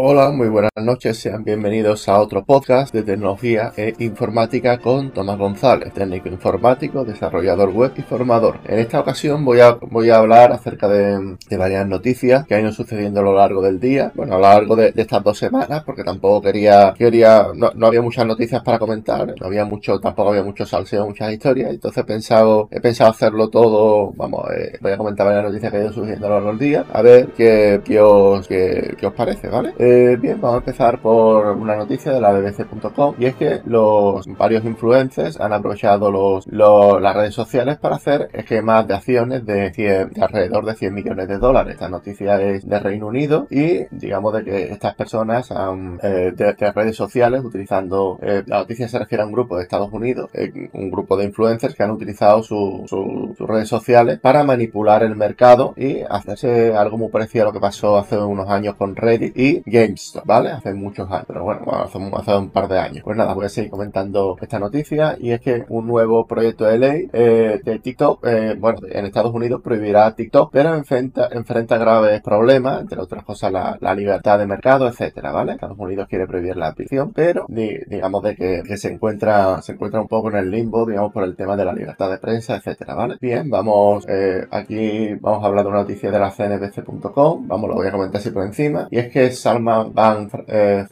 Hola, muy buenas noches, sean bienvenidos a otro podcast de tecnología e informática con Tomás González, técnico informático, desarrollador web y formador. En esta ocasión voy a, voy a hablar acerca de, varias noticias que han ido sucediendo a lo largo del día, bueno, a lo largo de, estas dos semanas, porque tampoco quería, quería, no, había muchas noticias para comentar, no había mucho, tampoco había mucho salseo, muchas historias, entonces he pensado, he pensado hacerlo todo, vamos, eh, voy a comentar varias noticias que han ido sucediendo a lo largo del día, a ver qué, qué os, qué, qué os parece, ¿vale? Eh, bien, vamos a empezar por una noticia de la bbc.com y es que los varios influencers han aprovechado los, las redes sociales para hacer esquemas de acciones de, alrededor de 100 millones de dólares. Esta noticia es de Reino Unido y digamos de que estas personas han eh, de, redes sociales utilizando eh, la noticia se refiere a un grupo de Estados Unidos, un grupo de influencers que han utilizado sus redes sociales para manipular el mercado y hacerse algo muy parecido a lo que pasó hace unos años con Reddit y GameStop, ¿vale? Hace muchos años, pero bueno, hace, hace, un par de años. Pues nada, voy a seguir comentando esta noticia y es que un nuevo proyecto de ley eh, de TikTok, eh, bueno, en Estados Unidos prohibirá TikTok, pero enfrenta, enfrenta graves problemas, entre otras cosas la, libertad de mercado, etcétera, ¿vale? Estados Unidos quiere prohibir la aplicación, pero digamos de que, se encuentra se encuentra un poco en el limbo, digamos, por el tema de la libertad de prensa, etcétera, ¿vale? Bien, vamos, eh, aquí vamos a hablar de una noticia de la cnbc.com, vamos, lo voy a comentar así por encima, y es que Van eh,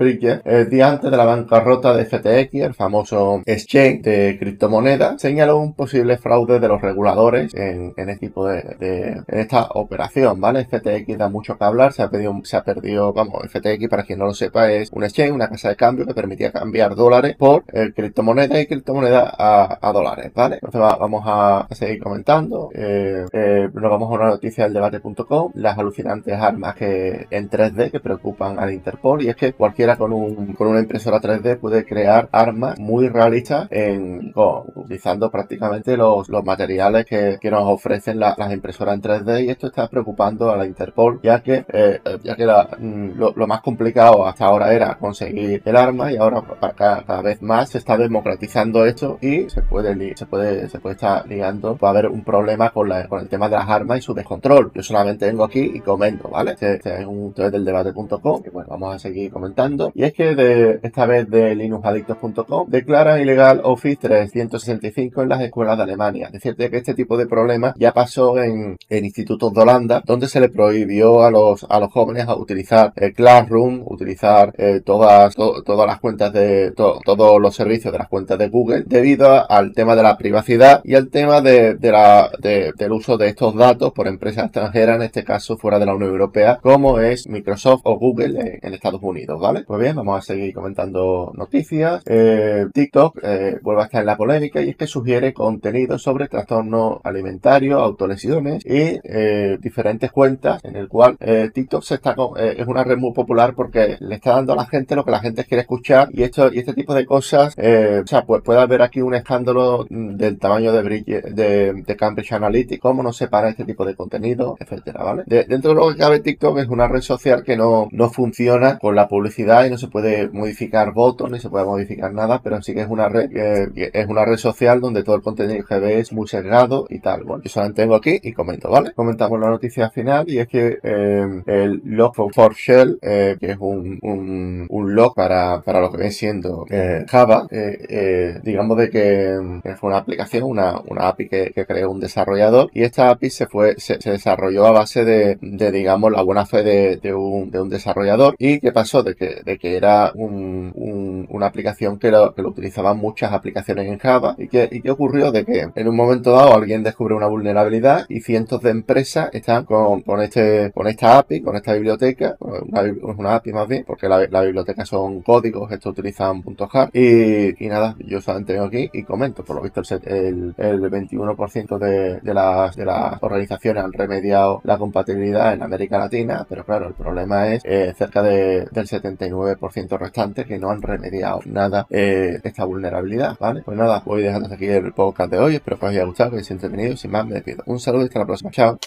el día antes de la bancarrota de FTX, el famoso exchange de criptomonedas, señaló un posible fraude de los reguladores en, este tipo de, en esta operación, ¿vale? FTX da mucho que hablar, se ha perdido, se ha perdido, vamos, FTX para quien no lo sepa es un exchange, una casa de cambio que permitía cambiar dólares por eh, criptomonedas y criptomonedas a, dólares, ¿vale? Entonces vamos a, seguir comentando, eh, nos vamos a una noticia del debate.com, las alucinantes armas que en 3D que preocupan a Interpol y es que cualquiera con, un, con una impresora 3D puede crear armas muy realistas en, utilizando prácticamente los, los materiales que, que nos ofrecen las impresoras en 3D y esto está preocupando a la Interpol ya que, eh, ya que mm, lo, más complicado hasta ahora era conseguir el arma y ahora cada, cada vez más se está democratizando esto y se puede, se puede, se puede estar ligando, puede haber un problema con, la, con el tema de las armas y su descontrol. Yo solamente vengo aquí y comento, ¿vale? Este, este es un del debate.com bueno, vamos a seguir comentando. Y es que de, esta vez de linuxadictos.com declara ilegal Office 365 en las escuelas de Alemania. Es decir, que este tipo de problemas ya pasó en, en institutos de Holanda, donde se le prohibió a los, a los jóvenes a utilizar el Classroom, utilizar eh, todas, todas las cuentas de, todos los servicios de las cuentas de Google, debido al tema de la privacidad y al tema de, de la, del uso de estos datos por empresas extranjeras, en este caso fuera de la Unión Europea, como es Microsoft o Google en Estados Unidos, ¿vale? Pues bien, vamos a seguir comentando noticias. Eh, TikTok eh, vuelve a estar en la polémica y es que sugiere contenido sobre trastorno alimentario, autolesiones y eh, diferentes cuentas en el cual TikTok se está es una red muy popular porque le está dando a la gente lo que la gente quiere escuchar y esto y este tipo de cosas, o sea, pues puede haber aquí un escándalo del tamaño de, de, Cambridge Analytica, cómo no separa este tipo de contenido, etcétera, ¿vale? dentro de lo que cabe TikTok es una red social que no, no funciona funciona con la publicidad y no se puede modificar votos ni se puede modificar nada, pero sí que es una red, es una red social donde todo el contenido que ve es muy sesgado y tal. Bueno, yo solamente tengo aquí y comento, ¿vale? Comentamos la noticia final y es que eh, el log for Shell, eh, que es un, un, un, log para, para lo que viene siendo eh, Java, digamos de que fue una aplicación, una, una API que, que, creó un desarrollador y esta API se fue, se, desarrolló a base de, de, digamos, la buena fe de, de, un, de un desarrollador ¿Y qué pasó? De que, de que era una aplicación que lo, que lo utilizaban muchas aplicaciones en Java. ¿Y qué, ¿Y qué ocurrió? De que en un momento dado alguien descubre una vulnerabilidad y cientos de empresas están con, este, con esta API, con esta biblioteca, una, API más bien, porque la, la biblioteca son códigos, esto utilizan .jar. Y, y nada, yo solamente vengo aquí y comento. Por lo visto el, el, 21% de, de, las, de las organizaciones han remediado la compatibilidad en América Latina, pero claro, el problema es eh, cerca de, del 79% restante que no han remediado nada eh, esta vulnerabilidad, ¿vale? Pues nada, voy dejando aquí el podcast de hoy, espero que os haya gustado, que os haya entretenido, sin más me despido. Un saludo y hasta la próxima, chao.